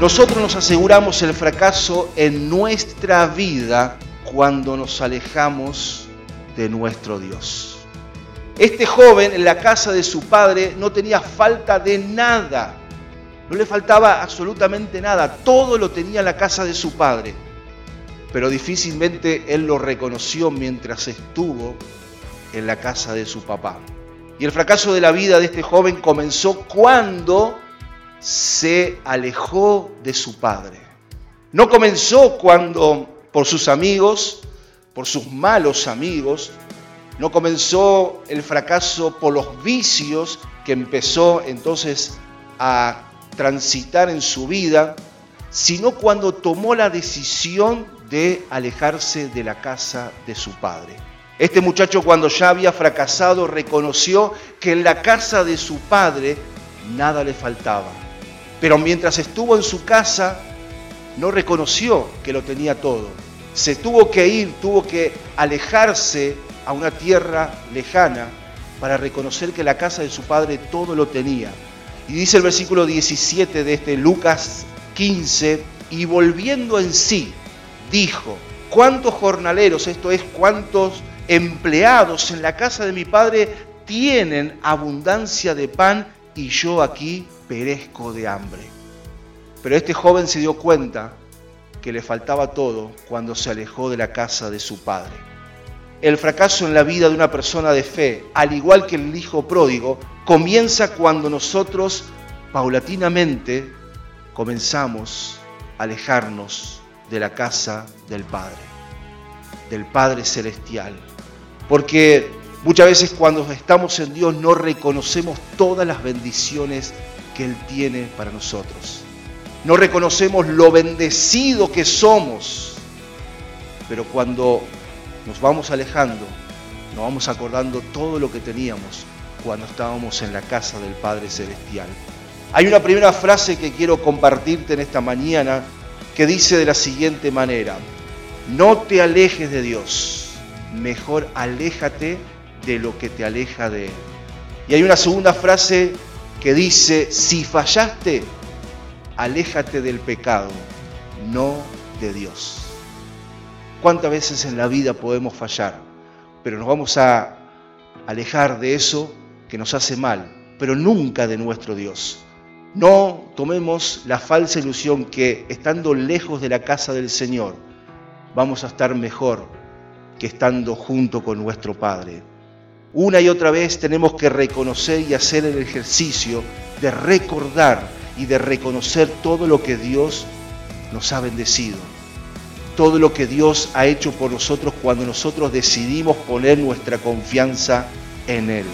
Nosotros nos aseguramos el fracaso en nuestra vida cuando nos alejamos de nuestro Dios. Este joven en la casa de su padre no tenía falta de nada. No le faltaba absolutamente nada. Todo lo tenía en la casa de su padre. Pero difícilmente él lo reconoció mientras estuvo en la casa de su papá. Y el fracaso de la vida de este joven comenzó cuando se alejó de su padre. No comenzó cuando por sus amigos, por sus malos amigos, no comenzó el fracaso por los vicios que empezó entonces a transitar en su vida, sino cuando tomó la decisión de alejarse de la casa de su padre. Este muchacho cuando ya había fracasado reconoció que en la casa de su padre nada le faltaba pero mientras estuvo en su casa, no reconoció que lo tenía todo. Se tuvo que ir, tuvo que alejarse a una tierra lejana para reconocer que la casa de su padre todo lo tenía. Y dice el versículo 17 de este Lucas 15, y volviendo en sí, dijo, ¿cuántos jornaleros, esto es, cuántos empleados en la casa de mi padre tienen abundancia de pan y yo aquí perezco de hambre. Pero este joven se dio cuenta que le faltaba todo cuando se alejó de la casa de su padre. El fracaso en la vida de una persona de fe, al igual que el hijo pródigo, comienza cuando nosotros paulatinamente comenzamos a alejarnos de la casa del Padre, del Padre Celestial. Porque muchas veces cuando estamos en Dios no reconocemos todas las bendiciones que Él tiene para nosotros. No reconocemos lo bendecido que somos, pero cuando nos vamos alejando, nos vamos acordando todo lo que teníamos cuando estábamos en la casa del Padre Celestial. Hay una primera frase que quiero compartirte en esta mañana que dice de la siguiente manera, no te alejes de Dios, mejor aléjate de lo que te aleja de Él. Y hay una segunda frase que dice, si fallaste, aléjate del pecado, no de Dios. ¿Cuántas veces en la vida podemos fallar? Pero nos vamos a alejar de eso que nos hace mal, pero nunca de nuestro Dios. No tomemos la falsa ilusión que estando lejos de la casa del Señor vamos a estar mejor que estando junto con nuestro Padre. Una y otra vez tenemos que reconocer y hacer el ejercicio de recordar y de reconocer todo lo que Dios nos ha bendecido, todo lo que Dios ha hecho por nosotros cuando nosotros decidimos poner nuestra confianza en Él.